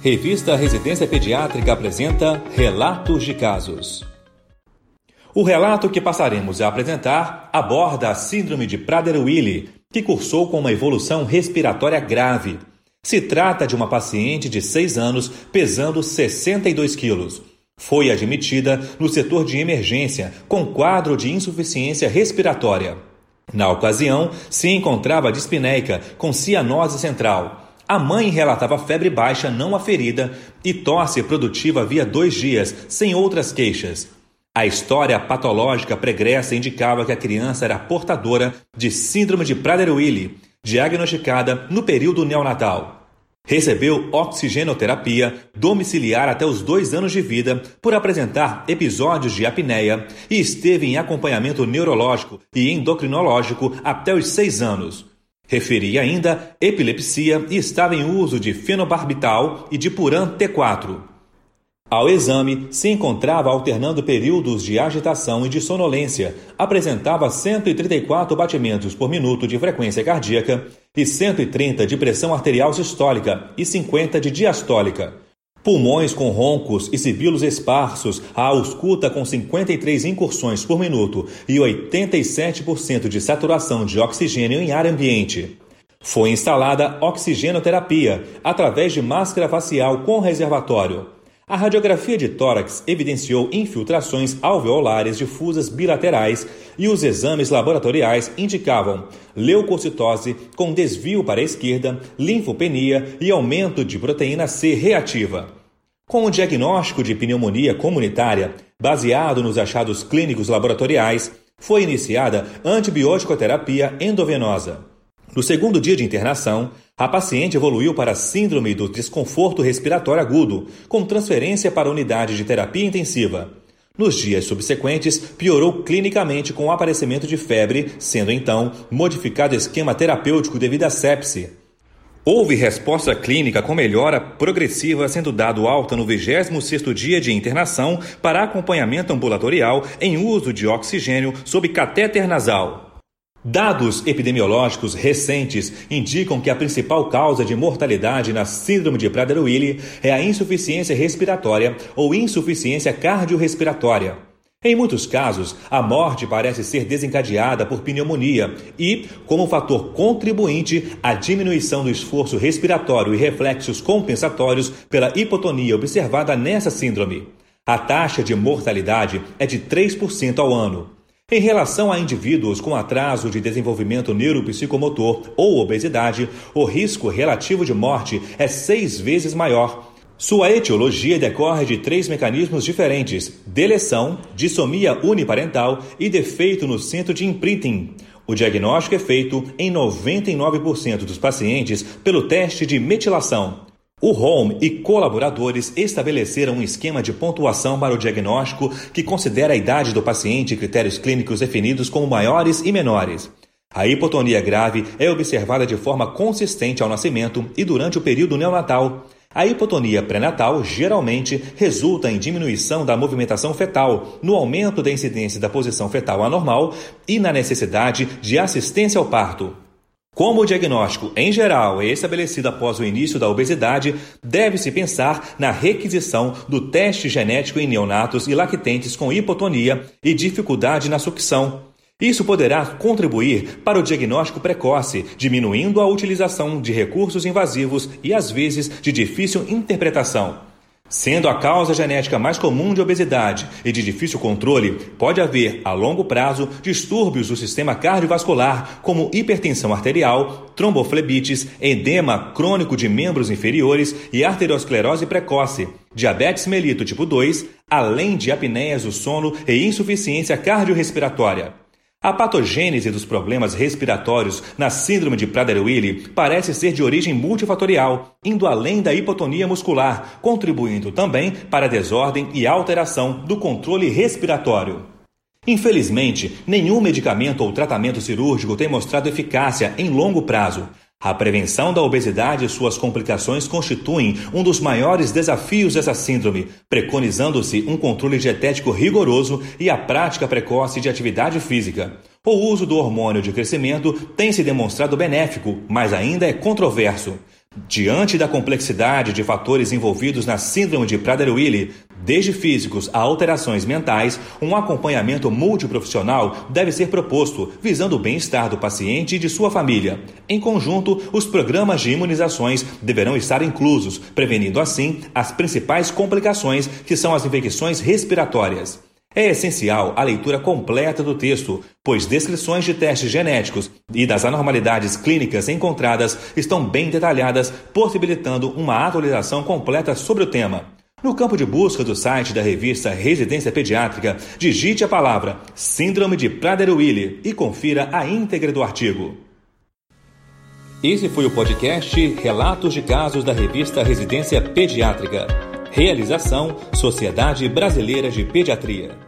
Revista Residência Pediátrica apresenta Relatos de Casos. O relato que passaremos a apresentar aborda a Síndrome de Prader-Willi, que cursou com uma evolução respiratória grave. Se trata de uma paciente de 6 anos, pesando 62 quilos. Foi admitida no setor de emergência com quadro de insuficiência respiratória. Na ocasião, se encontrava dispneica com cianose central. A mãe relatava febre baixa não aferida e tosse produtiva havia dois dias, sem outras queixas. A história patológica pregressa indicava que a criança era portadora de síndrome de Prader-Willi, diagnosticada no período neonatal. Recebeu oxigenoterapia domiciliar até os dois anos de vida por apresentar episódios de apneia e esteve em acompanhamento neurológico e endocrinológico até os seis anos. Referia ainda epilepsia e estava em uso de fenobarbital e de Puran T4. Ao exame, se encontrava alternando períodos de agitação e de sonolência, apresentava 134 batimentos por minuto de frequência cardíaca e 130 de pressão arterial sistólica e 50 de diastólica. Pulmões com roncos e sibilos esparsos, a ausculta com 53 incursões por minuto e 87% de saturação de oxigênio em ar ambiente. Foi instalada oxigenoterapia através de máscara facial com reservatório. A radiografia de tórax evidenciou infiltrações alveolares difusas bilaterais e os exames laboratoriais indicavam leucocitose com desvio para a esquerda, linfopenia e aumento de proteína C reativa. Com o diagnóstico de pneumonia comunitária, baseado nos achados clínicos laboratoriais, foi iniciada antibiótico-terapia endovenosa. No segundo dia de internação, a paciente evoluiu para síndrome do desconforto respiratório agudo, com transferência para a unidade de terapia intensiva. Nos dias subsequentes, piorou clinicamente com o aparecimento de febre, sendo então modificado o esquema terapêutico devido à sepse. Houve resposta clínica com melhora progressiva, sendo dado alta no 26º dia de internação para acompanhamento ambulatorial em uso de oxigênio sob catéter nasal. Dados epidemiológicos recentes indicam que a principal causa de mortalidade na síndrome de Prader-Willi é a insuficiência respiratória ou insuficiência cardiorrespiratória. Em muitos casos, a morte parece ser desencadeada por pneumonia e, como fator contribuinte, a diminuição do esforço respiratório e reflexos compensatórios pela hipotonia observada nessa síndrome. A taxa de mortalidade é de 3% ao ano. Em relação a indivíduos com atraso de desenvolvimento neuropsicomotor ou obesidade, o risco relativo de morte é seis vezes maior. Sua etiologia decorre de três mecanismos diferentes: deleção, dissomia uniparental e defeito no centro de imprinting. O diagnóstico é feito em 99% dos pacientes pelo teste de metilação. O Home e colaboradores estabeleceram um esquema de pontuação para o diagnóstico que considera a idade do paciente e critérios clínicos definidos como maiores e menores. A hipotonia grave é observada de forma consistente ao nascimento e durante o período neonatal. A hipotonia pré-natal geralmente resulta em diminuição da movimentação fetal, no aumento da incidência da posição fetal anormal e na necessidade de assistência ao parto. Como o diagnóstico, em geral, é estabelecido após o início da obesidade, deve-se pensar na requisição do teste genético em neonatos e lactentes com hipotonia e dificuldade na sucção. Isso poderá contribuir para o diagnóstico precoce, diminuindo a utilização de recursos invasivos e, às vezes, de difícil interpretação. Sendo a causa genética mais comum de obesidade e de difícil controle, pode haver, a longo prazo, distúrbios do sistema cardiovascular, como hipertensão arterial, tromboflebites, edema crônico de membros inferiores e arteriosclerose precoce, diabetes melito tipo 2, além de apneias do sono e insuficiência cardiorrespiratória. A patogênese dos problemas respiratórios na síndrome de Prader-Willi parece ser de origem multifatorial, indo além da hipotonia muscular, contribuindo também para a desordem e alteração do controle respiratório. Infelizmente, nenhum medicamento ou tratamento cirúrgico tem mostrado eficácia em longo prazo, a prevenção da obesidade e suas complicações constituem um dos maiores desafios dessa síndrome, preconizando-se um controle dietético rigoroso e a prática precoce de atividade física. O uso do hormônio de crescimento tem se demonstrado benéfico, mas ainda é controverso. Diante da complexidade de fatores envolvidos na síndrome de Prader-Willi, desde físicos a alterações mentais, um acompanhamento multiprofissional deve ser proposto, visando o bem-estar do paciente e de sua família. Em conjunto, os programas de imunizações deverão estar inclusos, prevenindo assim as principais complicações, que são as infecções respiratórias. É essencial a leitura completa do texto, pois descrições de testes genéticos e das anormalidades clínicas encontradas estão bem detalhadas, possibilitando uma atualização completa sobre o tema. No campo de busca do site da revista Residência Pediátrica, digite a palavra Síndrome de Prader-Willi e confira a íntegra do artigo. Esse foi o podcast Relatos de Casos da revista Residência Pediátrica. Realização Sociedade Brasileira de Pediatria.